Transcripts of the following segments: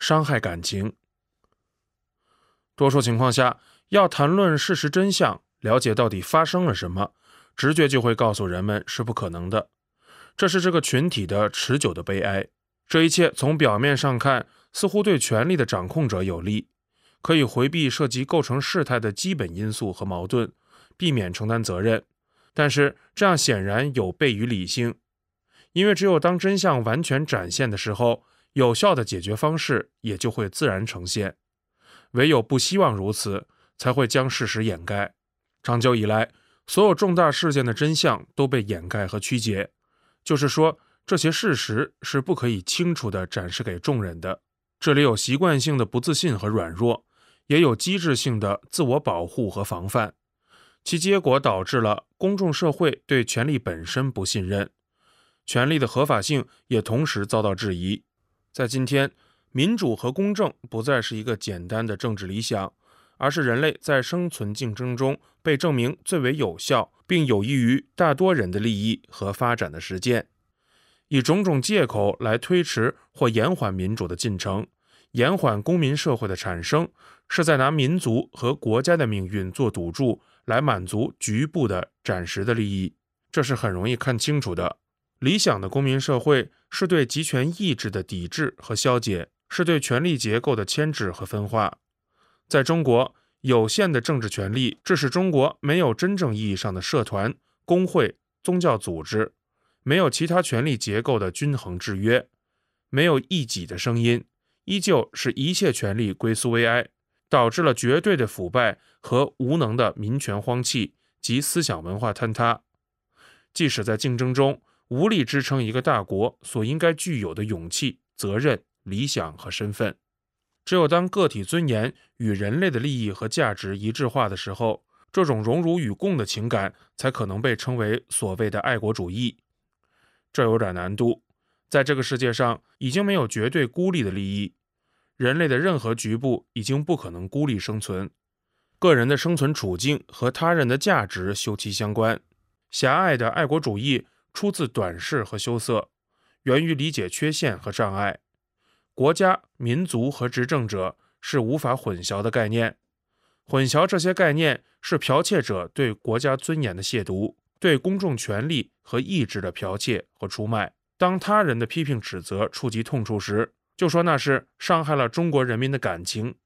伤害感情。多数情况下，要谈论事实真相，了解到底发生了什么，直觉就会告诉人们是不可能的。这是这个群体的持久的悲哀。这一切从表面上看，似乎对权力的掌控者有利，可以回避涉及构成事态的基本因素和矛盾，避免承担责任。但是这样显然有悖于理性，因为只有当真相完全展现的时候，有效的解决方式也就会自然呈现。唯有不希望如此，才会将事实掩盖。长久以来，所有重大事件的真相都被掩盖和曲解，就是说。这些事实是不可以清楚地展示给众人的。这里有习惯性的不自信和软弱，也有机制性的自我保护和防范，其结果导致了公众社会对权力本身不信任，权力的合法性也同时遭到质疑。在今天，民主和公正不再是一个简单的政治理想，而是人类在生存竞争中被证明最为有效，并有益于大多人的利益和发展的实践。以种种借口来推迟或延缓民主的进程，延缓公民社会的产生，是在拿民族和国家的命运做赌注，来满足局部的暂时的利益。这是很容易看清楚的。理想的公民社会是对集权意志的抵制和消解，是对权力结构的牵制和分化。在中国，有限的政治权利致使中国没有真正意义上的社团、工会、宗教组织。没有其他权力结构的均衡制约，没有异己的声音，依旧是一切权力归苏维埃，导致了绝对的腐败和无能的民权荒弃及思想文化坍塌。即使在竞争中无力支撑一个大国所应该具有的勇气、责任、理想和身份，只有当个体尊严与人类的利益和价值一致化的时候，这种荣辱与共的情感才可能被称为所谓的爱国主义。这有点难度，在这个世界上已经没有绝对孤立的利益，人类的任何局部已经不可能孤立生存，个人的生存处境和他人的价值休戚相关。狭隘的爱国主义出自短视和羞涩，源于理解缺陷和障碍。国家、民族和执政者是无法混淆的概念，混淆这些概念是剽窃者对国家尊严的亵渎。对公众权利和意志的剽窃和出卖。当他人的批评指责触及痛处时，就说那是伤害了中国人民的感情。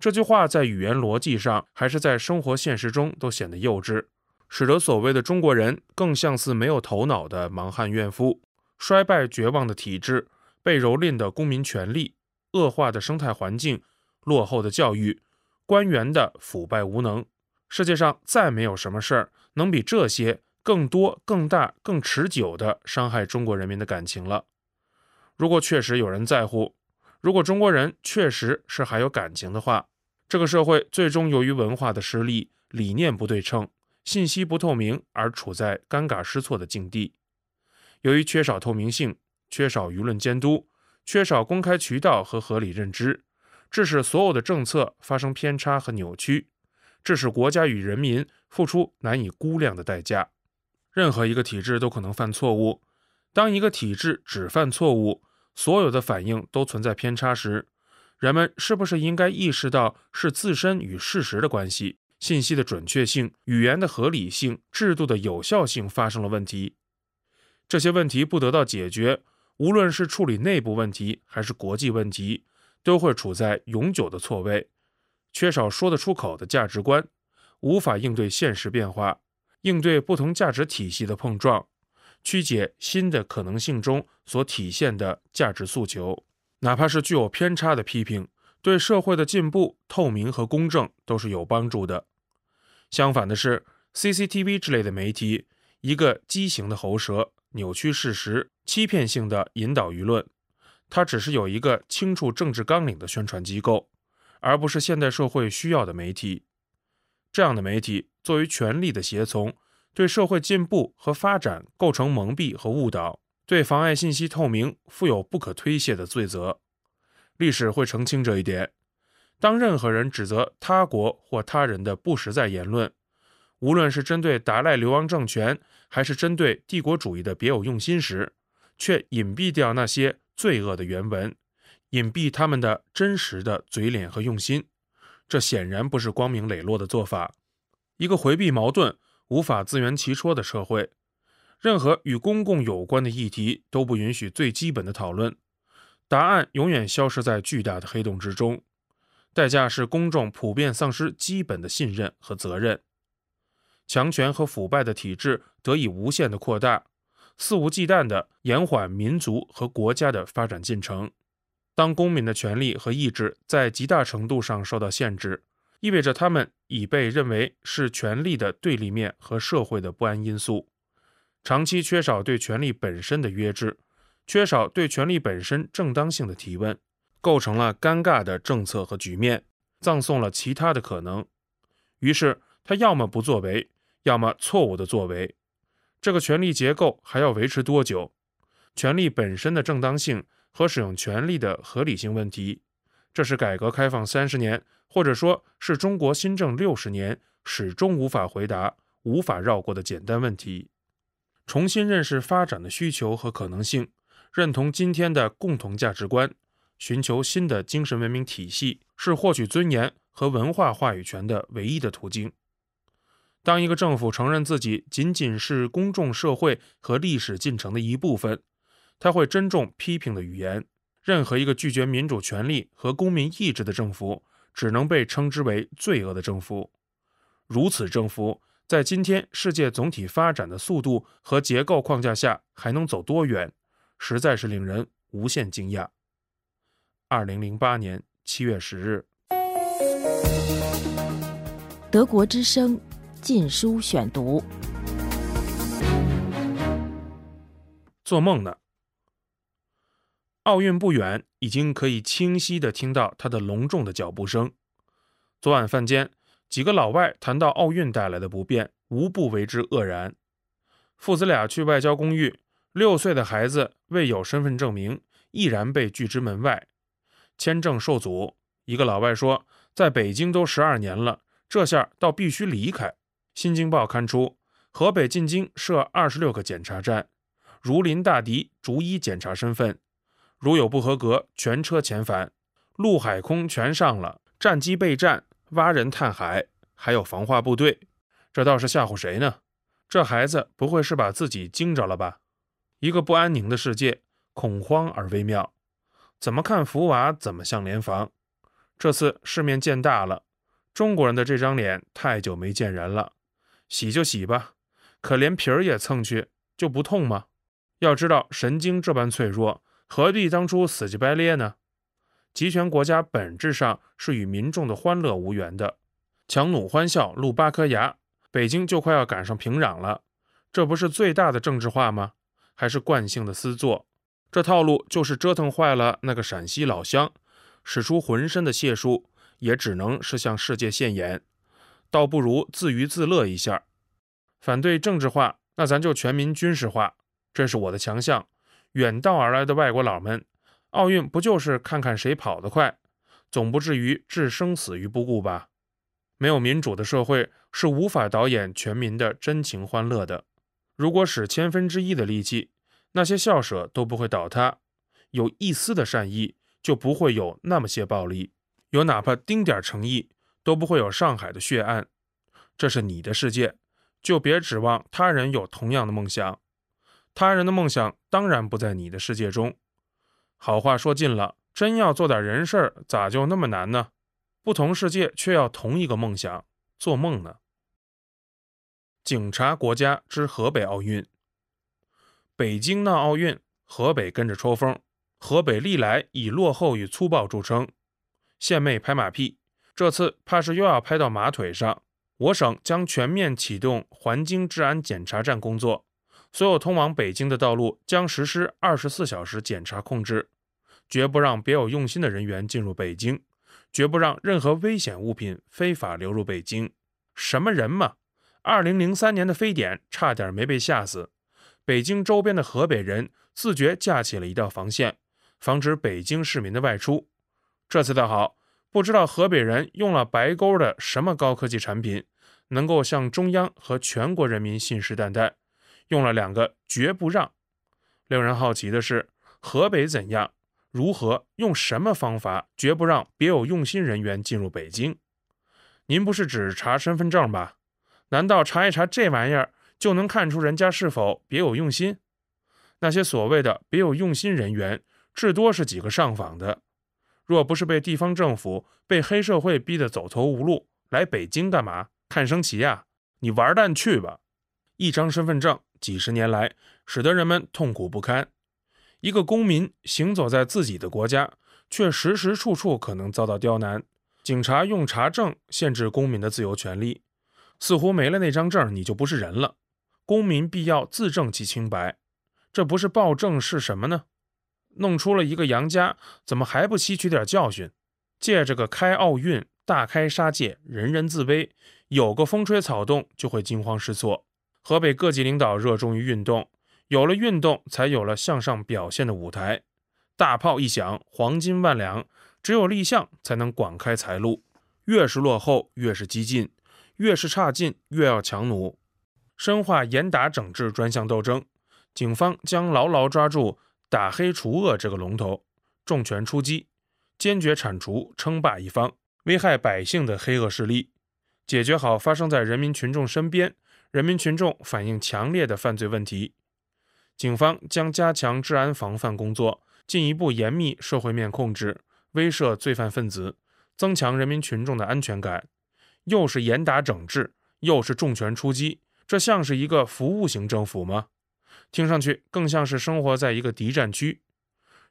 这句话在语言逻辑上，还是在生活现实中，都显得幼稚，使得所谓的中国人更像似没有头脑的莽汉怨妇。衰败绝望的体制，被蹂躏的公民权利，恶化的生态环境，落后的教育，官员的腐败无能。世界上再没有什么事儿。能比这些更多、更大、更持久的伤害中国人民的感情了。如果确实有人在乎，如果中国人确实是还有感情的话，这个社会最终由于文化的失利、理念不对称、信息不透明而处在尴尬失措的境地。由于缺少透明性、缺少舆论监督、缺少公开渠道和合理认知，致使所有的政策发生偏差和扭曲。致使国家与人民付出难以估量的代价。任何一个体制都可能犯错误。当一个体制只犯错误，所有的反应都存在偏差时，人们是不是应该意识到是自身与事实的关系、信息的准确性、语言的合理性、制度的有效性发生了问题？这些问题不得到解决，无论是处理内部问题还是国际问题，都会处在永久的错位。缺少说得出口的价值观，无法应对现实变化，应对不同价值体系的碰撞，曲解新的可能性中所体现的价值诉求。哪怕是具有偏差的批评，对社会的进步、透明和公正都是有帮助的。相反的是，CCTV 之类的媒体，一个畸形的喉舌，扭曲事实，欺骗性的引导舆论，它只是有一个清楚政治纲领的宣传机构。而不是现代社会需要的媒体，这样的媒体作为权力的胁从，对社会进步和发展构成蒙蔽和误导，对妨碍信息透明负有不可推卸的罪责。历史会澄清这一点。当任何人指责他国或他人的不实在言论，无论是针对达赖流亡政权，还是针对帝国主义的别有用心时，却隐蔽掉那些罪恶的原文。隐蔽他们的真实的嘴脸和用心，这显然不是光明磊落的做法。一个回避矛盾、无法自圆其说的社会，任何与公共有关的议题都不允许最基本的讨论，答案永远消失在巨大的黑洞之中，代价是公众普遍丧失基本的信任和责任，强权和腐败的体制得以无限的扩大，肆无忌惮地延缓民族和国家的发展进程。当公民的权利和意志在极大程度上受到限制，意味着他们已被认为是权力的对立面和社会的不安因素。长期缺少对权力本身的约制，缺少对权力本身正当性的提问，构成了尴尬的政策和局面，葬送了其他的可能。于是，他要么不作为，要么错误的作为。这个权力结构还要维持多久？权力本身的正当性。和使用权力的合理性问题，这是改革开放三十年，或者说是中国新政六十年始终无法回答、无法绕过的简单问题。重新认识发展的需求和可能性，认同今天的共同价值观，寻求新的精神文明体系，是获取尊严和文化话语权的唯一的途径。当一个政府承认自己仅仅是公众社会和历史进程的一部分，他会珍重批评的语言。任何一个拒绝民主权利和公民意志的政府，只能被称之为罪恶的政府。如此政府，在今天世界总体发展的速度和结构框架下，还能走多远，实在是令人无限惊讶。二零零八年七月十日，德国之声《禁书选读》。做梦呢？奥运不远，已经可以清晰的听到他的隆重的脚步声。昨晚饭间，几个老外谈到奥运带来的不便，无不为之愕然。父子俩去外交公寓，六岁的孩子未有身份证明，毅然被拒之门外，签证受阻。一个老外说：“在北京都十二年了，这下倒必须离开。”《新京报》刊出：河北进京设二十六个检查站，如临大敌，逐一检查身份。如有不合格，全车遣返，陆海空全上了，战机备战，挖人探海，还有防化部队，这倒是吓唬谁呢？这孩子不会是把自己惊着了吧？一个不安宁的世界，恐慌而微妙，怎么看福娃怎么像联防。这次世面见大了，中国人的这张脸太久没见人了，洗就洗吧，可连皮儿也蹭去，就不痛吗？要知道神经这般脆弱。何必当初死乞白咧呢？集权国家本质上是与民众的欢乐无缘的，强弩欢笑露八颗牙，北京就快要赶上平壤了，这不是最大的政治化吗？还是惯性的私作？这套路就是折腾坏了那个陕西老乡，使出浑身的解数，也只能是向世界现眼，倒不如自娱自乐一下。反对政治化，那咱就全民军事化，这是我的强项。远道而来的外国佬们，奥运不就是看看谁跑得快，总不至于置生死于不顾吧？没有民主的社会是无法导演全民的真情欢乐的。如果使千分之一的力气，那些校舍都不会倒塌；有一丝的善意，就不会有那么些暴力；有哪怕丁点诚意，都不会有上海的血案。这是你的世界，就别指望他人有同样的梦想。他人的梦想当然不在你的世界中。好话说尽了，真要做点人事儿，咋就那么难呢？不同世界却要同一个梦想，做梦呢？警察国家之河北奥运，北京闹奥运，河北跟着抽风。河北历来以落后与粗暴著称，献媚拍马屁，这次怕是又要拍到马腿上。我省将全面启动环京治安检查站工作。所有通往北京的道路将实施二十四小时检查控制，绝不让别有用心的人员进入北京，绝不让任何危险物品非法流入北京。什么人嘛？二零零三年的非典差点没被吓死。北京周边的河北人自觉架起了一道防线，防止北京市民的外出。这次倒好，不知道河北人用了白沟的什么高科技产品，能够向中央和全国人民信誓旦旦。用了两个绝不让。令人好奇的是，河北怎样？如何用什么方法，绝不让别有用心人员进入北京。您不是只查身份证吧？难道查一查这玩意儿就能看出人家是否别有用心？那些所谓的别有用心人员，至多是几个上访的。若不是被地方政府、被黑社会逼得走投无路，来北京干嘛？看升旗呀？你玩蛋去吧！一张身份证，几十年来使得人们痛苦不堪。一个公民行走在自己的国家，却时时处处可能遭到刁难。警察用查证限制公民的自由权利，似乎没了那张证，你就不是人了。公民必要自证其清白，这不是暴政是什么呢？弄出了一个杨家，怎么还不吸取点教训？借着个开奥运，大开杀戒，人人自危，有个风吹草动就会惊慌失措。河北各级领导热衷于运动，有了运动，才有了向上表现的舞台。大炮一响，黄金万两，只有立项才能广开财路。越是落后，越是激进；越是差劲，越要强弩。深化严打整治专项斗争，警方将牢牢抓住。打黑除恶这个龙头，重拳出击，坚决铲除称霸一方危害百姓的黑恶势力，解决好发生在人民群众身边、人民群众反映强烈的犯罪问题。警方将加强治安防范工作，进一步严密社会面控制，威慑罪犯分子，增强人民群众的安全感。又是严打整治，又是重拳出击，这像是一个服务型政府吗？听上去更像是生活在一个敌占区，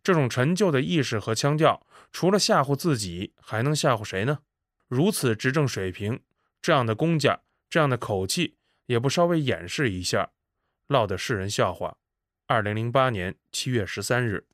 这种陈旧的意识和腔调，除了吓唬自己，还能吓唬谁呢？如此执政水平，这样的公家，这样的口气，也不稍微掩饰一下，落得世人笑话。二零零八年七月十三日。